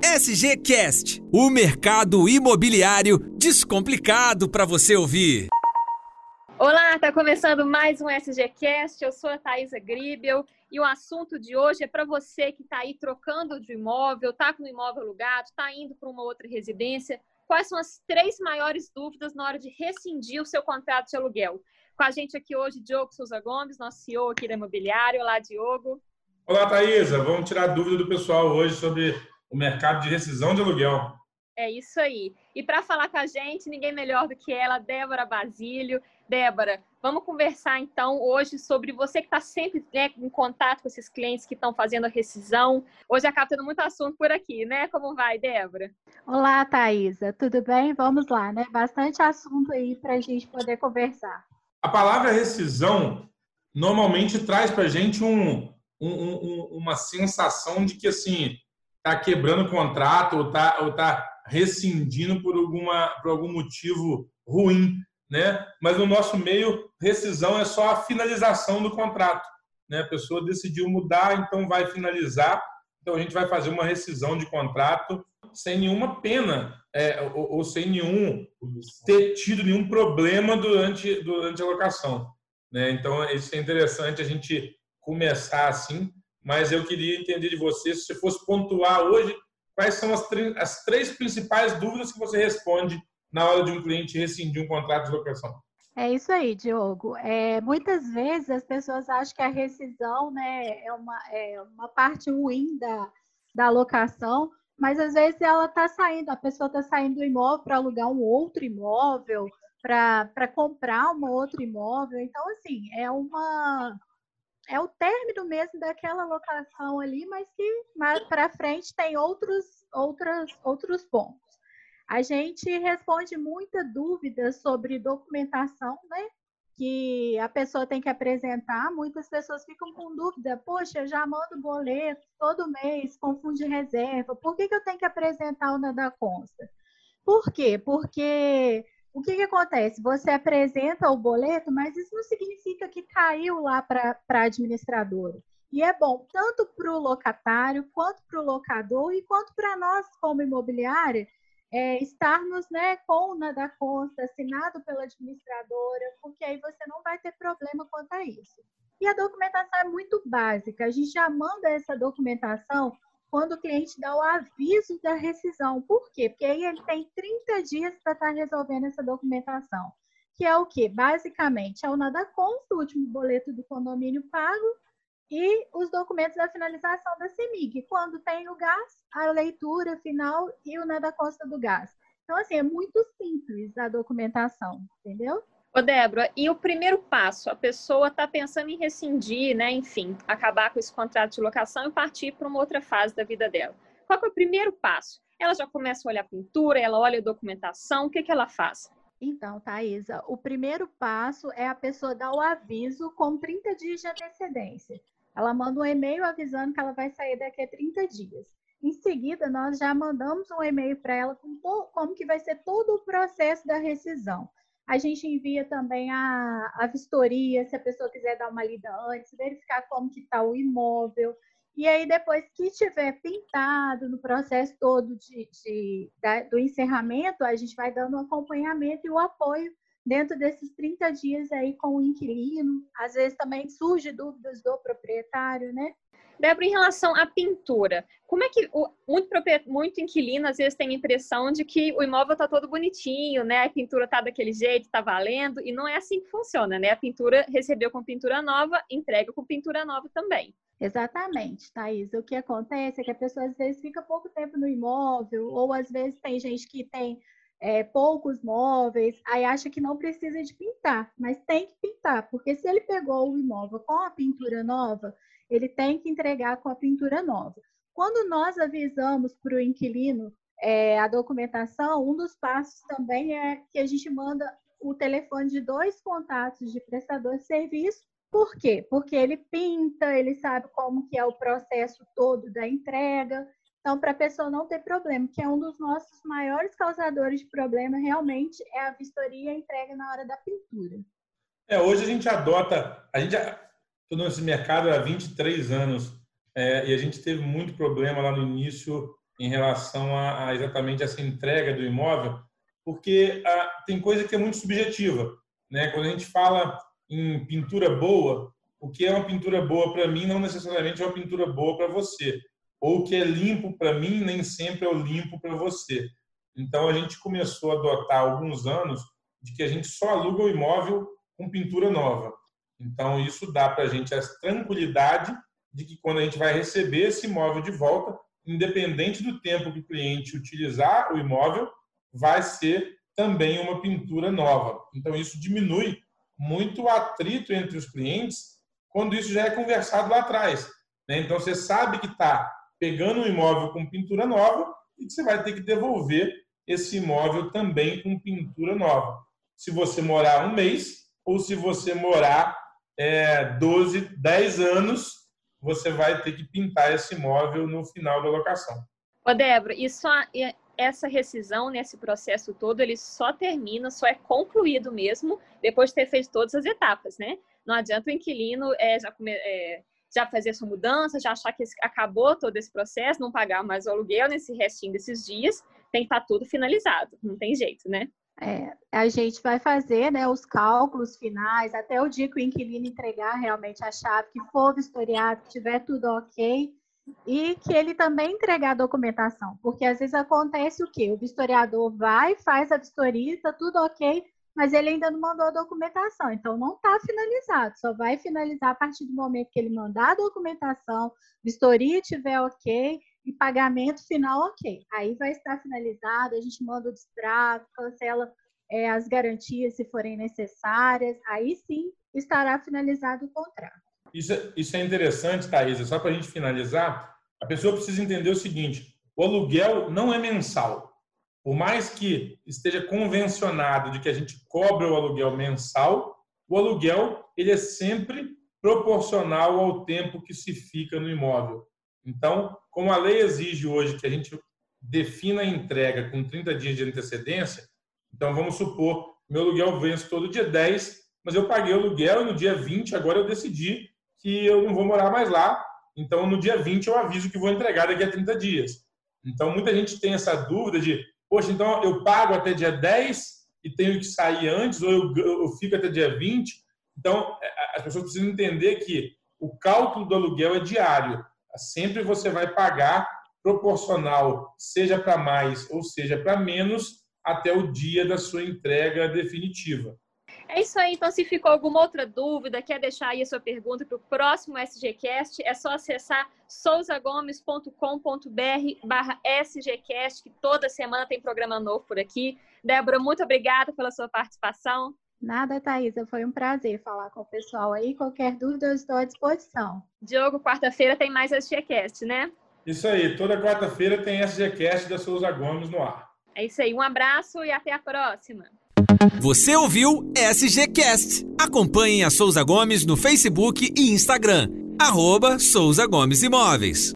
SGCast, o mercado imobiliário descomplicado para você ouvir. Olá, está começando mais um SGCast. Eu sou a Thaisa Gribel e o assunto de hoje é para você que está aí trocando de imóvel, está com o imóvel alugado, está indo para uma outra residência. Quais são as três maiores dúvidas na hora de rescindir o seu contrato de aluguel? Com a gente aqui hoje, Diogo Souza Gomes, nosso CEO aqui da Imobiliário. Olá, Diogo. Olá, Thaisa. Vamos tirar a dúvida do pessoal hoje sobre o mercado de rescisão de aluguel. É isso aí. E para falar com a gente, ninguém melhor do que ela, Débora Basílio. Débora, vamos conversar então hoje sobre você que está sempre né, em contato com esses clientes que estão fazendo a rescisão. Hoje acaba tendo muito assunto por aqui, né? Como vai, Débora? Olá, Thaisa. Tudo bem? Vamos lá, né? Bastante assunto aí para a gente poder conversar. A palavra rescisão normalmente traz para a gente um, um, um, uma sensação de que assim está quebrando o contrato ou está ou tá rescindindo por, alguma, por algum motivo ruim, né? Mas no nosso meio, rescisão é só a finalização do contrato, né? A pessoa decidiu mudar, então vai finalizar. Então a gente vai fazer uma rescisão de contrato sem nenhuma pena é, ou, ou, sem nenhum ter tido nenhum problema durante durante a locação, né? Então isso é interessante a gente começar assim mas eu queria entender de você, se você fosse pontuar hoje, quais são as, as três principais dúvidas que você responde na hora de um cliente rescindir um contrato de locação? É isso aí, Diogo. É, muitas vezes as pessoas acham que a rescisão né, é, uma, é uma parte ruim da, da locação, mas às vezes ela está saindo, a pessoa está saindo do imóvel para alugar um outro imóvel, para comprar um outro imóvel. Então, assim, é uma é o término mesmo daquela locação ali, mas que mais para frente tem outros, outros, outros pontos. A gente responde muita dúvida sobre documentação, né? Que a pessoa tem que apresentar. Muitas pessoas ficam com dúvida: poxa, eu já mando boleto todo mês, confunde reserva, por que, que eu tenho que apresentar o nada consta? Por quê? Porque o que, que acontece? Você apresenta o boleto, mas isso não significa que caiu lá para a administradora. E é bom tanto para o locatário, quanto para o locador e quanto para nós, como imobiliária, é, estarmos né, com o nada consta, assinado pela administradora, porque aí você não vai ter problema quanto a isso. E a documentação é muito básica. A gente já manda essa documentação quando o cliente dá o aviso da rescisão. Por quê? Porque aí ele tem 30 dias para estar tá resolvendo essa documentação. Que é o quê? Basicamente, é o nada consta, o último boleto do condomínio pago e os documentos da finalização da CEMIG. Quando tem o gás, a leitura final e o nada consta do gás. Então, assim, é muito simples a documentação, entendeu? Ô, Débora, e o primeiro passo? A pessoa está pensando em rescindir, né? Enfim, acabar com esse contrato de locação e partir para uma outra fase da vida dela. Qual é o primeiro passo? Ela já começa a olhar a pintura, ela olha a documentação, o que, que ela faz? Então, Thaisa, o primeiro passo é a pessoa dar o aviso com 30 dias de antecedência. Ela manda um e-mail avisando que ela vai sair daqui a 30 dias. Em seguida, nós já mandamos um e-mail para ela com como que vai ser todo o processo da rescisão. A gente envia também a, a vistoria, se a pessoa quiser dar uma lida antes, verificar como que está o imóvel. E aí, depois que tiver pintado no processo todo de, de da, do encerramento, a gente vai dando um acompanhamento e o apoio dentro desses 30 dias aí com o inquilino. Às vezes também surge dúvidas do proprietário, né? Débora, em relação à pintura, como é que o, muito, muito inquilino às vezes tem a impressão de que o imóvel está todo bonitinho, né? A pintura está daquele jeito, está valendo, e não é assim que funciona, né? A pintura recebeu com pintura nova, entrega com pintura nova também. Exatamente, Thaís. O que acontece é que a pessoa às vezes fica pouco tempo no imóvel, ou às vezes tem gente que tem é, poucos móveis, aí acha que não precisa de pintar, mas tem que pintar, porque se ele pegou o imóvel com a pintura nova, ele tem que entregar com a pintura nova. Quando nós avisamos para o inquilino é, a documentação, um dos passos também é que a gente manda o telefone de dois contatos de prestador de serviço. Por quê? Porque ele pinta, ele sabe como que é o processo todo da entrega. Então, para a pessoa não ter problema, que é um dos nossos maiores causadores de problema, realmente é a vistoria e a entrega na hora da pintura. É, hoje a gente adota, a gente estou nesse mercado há 23 anos é, e a gente teve muito problema lá no início em relação a, a exatamente essa entrega do imóvel, porque ah, tem coisa que é muito subjetiva. Né? Quando a gente fala em pintura boa, o que é uma pintura boa para mim não necessariamente é uma pintura boa para você. Ou o que é limpo para mim nem sempre é o limpo para você. Então a gente começou a adotar alguns anos de que a gente só aluga o imóvel com pintura nova. Então isso dá para a gente a tranquilidade de que quando a gente vai receber esse imóvel de volta, independente do tempo que o cliente utilizar o imóvel, vai ser também uma pintura nova. Então, isso diminui muito o atrito entre os clientes quando isso já é conversado lá atrás. Né? Então, você sabe que está pegando um imóvel com pintura nova e que você vai ter que devolver esse imóvel também com pintura nova. Se você morar um mês ou se você morar é, 12, 10 anos, você vai ter que pintar esse imóvel no final da locação. Ô, Débora, e só essa rescisão nesse processo todo, ele só termina, só é concluído mesmo depois de ter feito todas as etapas, né? Não adianta o inquilino é, já, é, já fazer sua mudança, já achar que acabou todo esse processo, não pagar mais o aluguel nesse restinho desses dias, tem que estar tá tudo finalizado, não tem jeito, né? É, a gente vai fazer né, os cálculos finais até o dia que o inquilino entregar realmente a chave, que for vistoriado, que tiver tudo ok, e que ele também entregar a documentação, porque às vezes acontece o quê? O vistoriador vai, faz a vistoria, está tudo ok, mas ele ainda não mandou a documentação, então não está finalizado, só vai finalizar a partir do momento que ele mandar a documentação, vistoria estiver ok e pagamento final ok. Aí vai estar finalizado, a gente manda o distrato, cancela é, as garantias se forem necessárias, aí sim estará finalizado o contrato. Isso, é, isso é interessante, Thaisa. Só para a gente finalizar, a pessoa precisa entender o seguinte: o aluguel não é mensal. Por mais que esteja convencionado de que a gente cobra o aluguel mensal, o aluguel ele é sempre proporcional ao tempo que se fica no imóvel. Então, como a lei exige hoje que a gente defina a entrega com 30 dias de antecedência, então vamos supor, meu aluguel vence todo dia 10, mas eu paguei o aluguel e no dia 20 agora eu decidi que eu não vou morar mais lá. Então, no dia 20, eu aviso que vou entregar daqui a 30 dias. Então, muita gente tem essa dúvida de, poxa, então eu pago até dia 10 e tenho que sair antes, ou eu, eu fico até dia 20. Então, as pessoas precisam entender que o cálculo do aluguel é diário. Sempre você vai pagar proporcional, seja para mais ou seja para menos, até o dia da sua entrega definitiva. É isso aí. Então, se ficou alguma outra dúvida, quer deixar aí a sua pergunta para o próximo SGCast, é só acessar souzagomes.com.br barra SGCast, que toda semana tem programa novo por aqui. Débora, muito obrigada pela sua participação. Nada, Thaisa. Foi um prazer falar com o pessoal aí. Qualquer dúvida, eu estou à disposição. Diogo, quarta-feira tem mais SGCast, né? Isso aí. Toda quarta-feira tem SGCast da Souza Gomes no ar. É isso aí. Um abraço e até a próxima. Você ouviu SGCast. Acompanhe a Souza Gomes no Facebook e Instagram. Arroba Souza Gomes Imóveis.